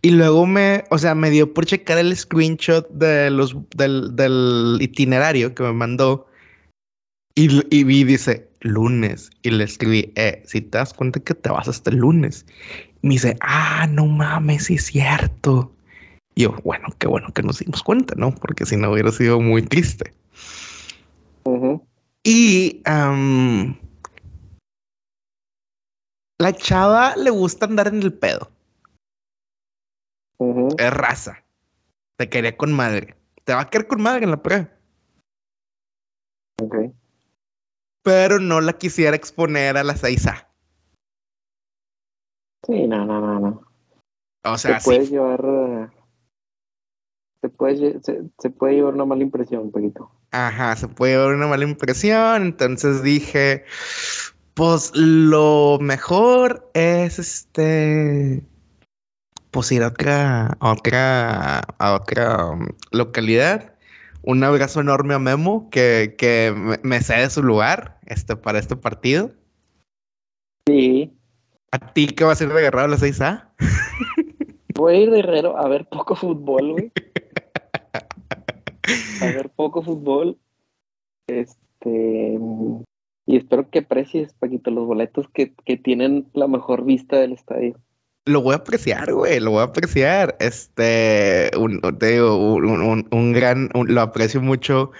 Y luego me, o sea, me dio por checar el screenshot de los, del, del itinerario que me mandó. Y, y vi, dice, lunes. Y le escribí, eh, si te das cuenta que te vas hasta el lunes. Y me dice, ah, no mames, sí es cierto. Y yo, bueno, qué bueno que nos dimos cuenta, ¿no? Porque si no hubiera sido muy triste. Y la chava le gusta andar en el pedo. Ujú. Es raza. Te quería con madre. Te va a querer con madre en la prueba. Ok. Pero no la quisiera exponer a la 6A. Sí, no, no, no, no. O sea, se puede sí. llevar, se se, se puede llevar una mala impresión, un poquito. Ajá, se puede ver una mala impresión. Entonces dije, pues lo mejor es este, pues ir a otra, a otra, a otra um, localidad. Un abrazo enorme a Memo que, que me, cede su lugar este, para este partido. Sí. ¿A ti qué vas a ir de agarrado a la 6A? Voy a ir de Herrero a ver poco fútbol, güey. A ver poco fútbol. Este. Y espero que aprecies, Paquito, los boletos que, que tienen la mejor vista del estadio. Lo voy a apreciar, güey, lo voy a apreciar. Este, un, te digo, un, un- un gran, lo aprecio mucho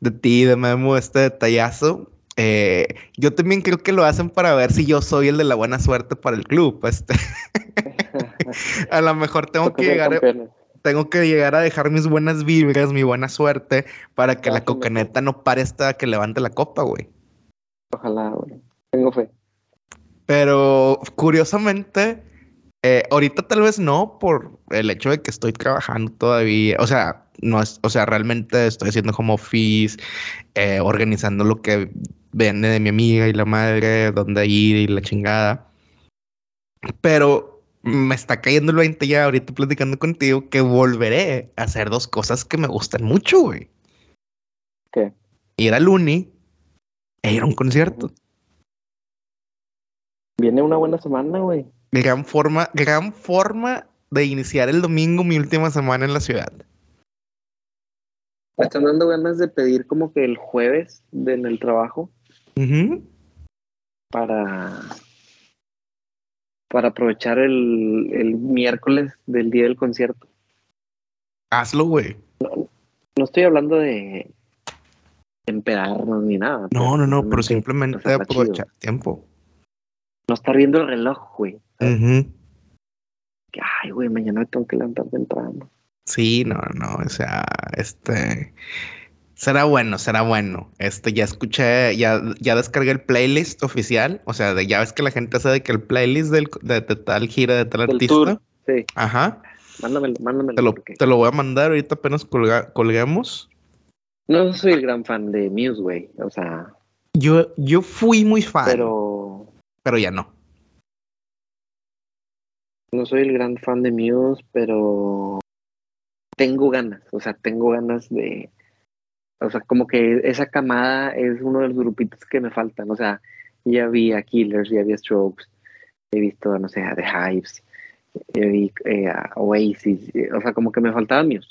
de ti, de Memo, este detallazo. Eh, yo también creo que lo hacen para ver si yo soy el de la buena suerte para el club. Este, a lo mejor tengo que llegar, campeones. tengo que llegar a dejar mis buenas vibras, mi buena suerte, para que la Exactamente. cocaneta no pare hasta que levante la copa, güey. Ojalá, güey. Tengo fe. Pero curiosamente, eh, ahorita tal vez no, por el hecho de que estoy trabajando todavía. O sea, no es, o sea, realmente estoy haciendo home office, eh, organizando lo que viene de mi amiga y la madre, dónde ir y la chingada. Pero me está cayendo el 20 ya ahorita platicando contigo que volveré a hacer dos cosas que me gustan mucho, güey. ¿Qué? Ir al uni e ir a un concierto. Viene una buena semana, güey. Gran forma, gran forma de iniciar el domingo, mi última semana en la ciudad. Me están dando ganas de pedir como que el jueves de, en el trabajo para, para aprovechar el, el miércoles del día del concierto. Hazlo, güey. No estoy hablando de empedarnos ni nada. No, no, no, pero simplemente aprovechar tiempo. No estar viendo el reloj, güey. Que, ay, güey, mañana tengo que levantar temprano. Sí, no, no, o sea, este será bueno, será bueno. Este ya escuché, ya, ya descargué el playlist oficial, o sea, de, ya ves que la gente hace de que el playlist del, de, de tal gira de tal Del artista. tour. Sí, Ajá. mándamelo, mándamelo. Te lo, porque te lo voy a mandar ahorita apenas colga- colguemos. No soy el gran fan de Muse, güey. O sea, Yo, yo fui muy fan, pero, pero ya no. No soy el gran fan de Muse, pero tengo ganas, o sea, tengo ganas de, o sea, como que esa camada es uno de los grupitos que me faltan, o sea, ya vi a Killers, ya vi a Strokes, he visto, no sé, a The Hypes, ya vi eh, a Oasis, eh, o sea, como que me faltaban Muse.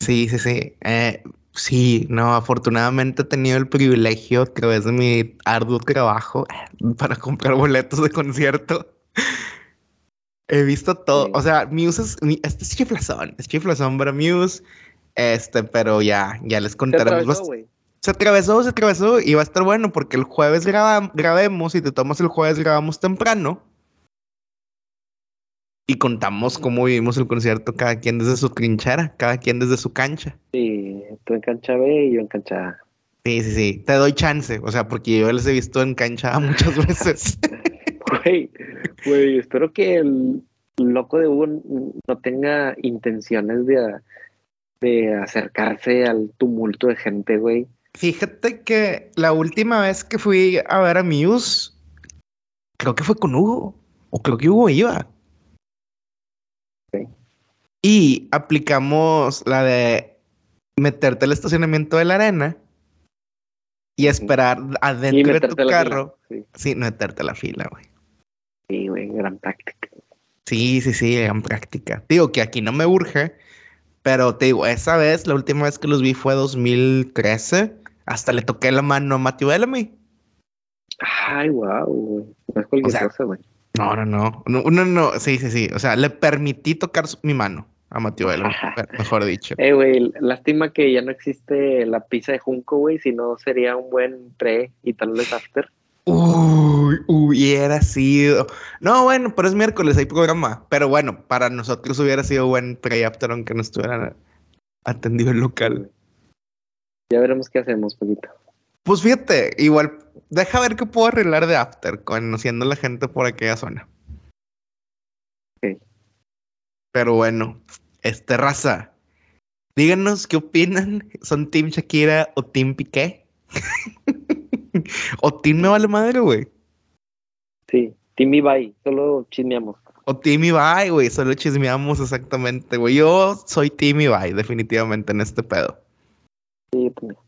Sí, sí, sí. Eh, sí, no, afortunadamente he tenido el privilegio a través de mi arduo trabajo para comprar boletos de concierto. He visto todo. Sí. O sea, Muse es, este es chiflazón, es chiflazón para Muse. Este, pero ya, ya les Se contaremos. atravesó, bast- güey. Se atravesó, se atravesó y va a estar bueno porque el jueves graba- grabemos y te tomas el jueves, grabamos temprano. Y contamos cómo vivimos el concierto, cada quien desde su trinchera, cada quien desde su cancha. Sí, tú en cancha B y yo en cancha A. Sí, sí, sí. Te doy chance. O sea, porque yo les he visto en cancha muchas veces. Güey, güey, espero que el loco de Hugo no tenga intenciones de, de acercarse al tumulto de gente, güey. Fíjate que la última vez que fui a ver a Muse, creo que fue con Hugo. O creo que Hugo iba. Ok. Y aplicamos la de meterte al estacionamiento de la arena y esperar Y adentro de tu carro. Sí, no meterte a la fila, güey. Sí, güey, gran táctica. Sí, sí, sí, en práctica. Digo que aquí no me urge, pero te digo, esa vez, la última vez que los vi fue 2013. Hasta le toqué la mano a Matthew Bellamy. Ay, wow, güey. No es cualquier O sea, cosa, güey. No, no, no. No, no, no. Sí, sí, sí. O sea, le permití tocar mi mano a Matthew Bellamy, me- mejor dicho. Eh, güey, lástima que ya no existe la pizza de Junco, güey, si no sería un buen pre y tal vez after. Uy, hubiera sido. No, bueno, pero es miércoles, hay programa. Pero bueno, para nosotros hubiera sido buen pre-after aunque no estuvieran atendido el local. Ya veremos qué hacemos, poquito. Pues fíjate, igual, deja ver qué puedo arreglar de after, conociendo a la gente por aquella zona. Ok. Pero bueno, este raza, díganos qué opinan. ¿Son Team Shakira o Team Piqué? o Team Me Vale Madre, güey. Sí, Timmy Bye, solo chismeamos. O Team Ibai, güey. Solo chismeamos exactamente, güey. Yo soy Team Ibai, definitivamente, en este pedo. Sí, yo también.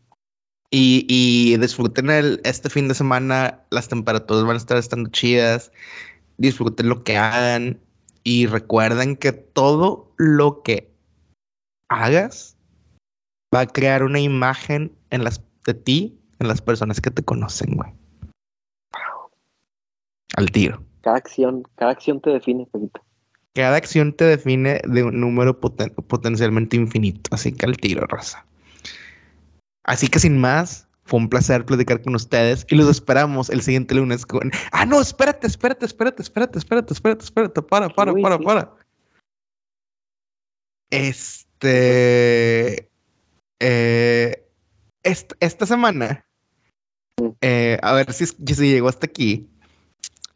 Y, y disfruten el, este fin de semana, las temperaturas van a estar estando chidas. Disfruten lo que hagan. Y recuerden que todo lo que hagas va a crear una imagen en las, de ti, en las personas que te conocen, güey. Al tiro. Cada acción, cada acción te define, poquito. Cada acción te define de un número poten- potencialmente infinito. Así que al tiro, raza. Así que sin más, fue un placer platicar con ustedes y los esperamos el siguiente lunes con. Ah, no, espérate, espérate, espérate, espérate, espérate, espérate, espérate. Para, para, para, para. Este. eh, est- esta semana. Eh, a ver si, si llegó hasta aquí.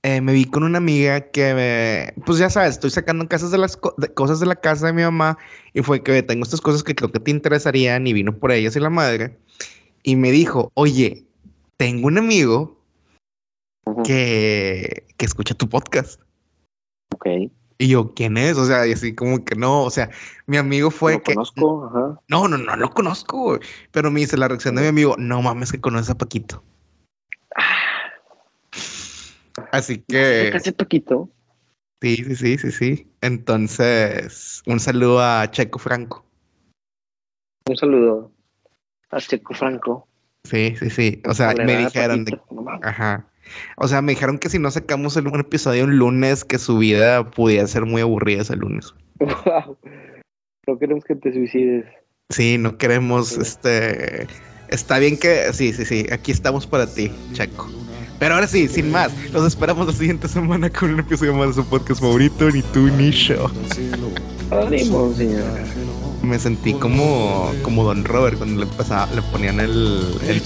eh, me vi con una amiga que me. Pues ya sabes, estoy sacando casas de las co- de- cosas de la casa de mi mamá. Y fue que tengo estas cosas que creo que te interesarían. Y vino por ellas y la madre. Y me dijo: Oye, tengo un amigo que, que escucha tu podcast. Ok. Y yo, ¿quién es? O sea, y así como que no, o sea, mi amigo fue Lo que... conozco, ajá. No, no, no lo conozco. Pero me dice la reacción de mi amigo, no mames que conoces a Paquito. Así Que... Casi poquito. sí, sí, sí, sí, sí. Entonces, un saludo a Checo Franco. Un saludo a Checo Franco. Sí, sí, sí. O sea, me dijeron, de- ajá. O sea, me dijeron que si no sacamos el, un episodio un lunes, que su vida pudiera ser muy aburrida ese lunes. Wow. No queremos que te suicides. Sí, no queremos, Sí. este... Está bien que... Sí, sí, sí. Aquí estamos para ti, Checo. Pero ahora sí, sin más, los esperamos la siguiente semana con un episodio más de su podcast favorito, ni tú ni yo. Ánimo, señor. Me sentí como, como Don Robert cuando le, pasaba, le ponían el, el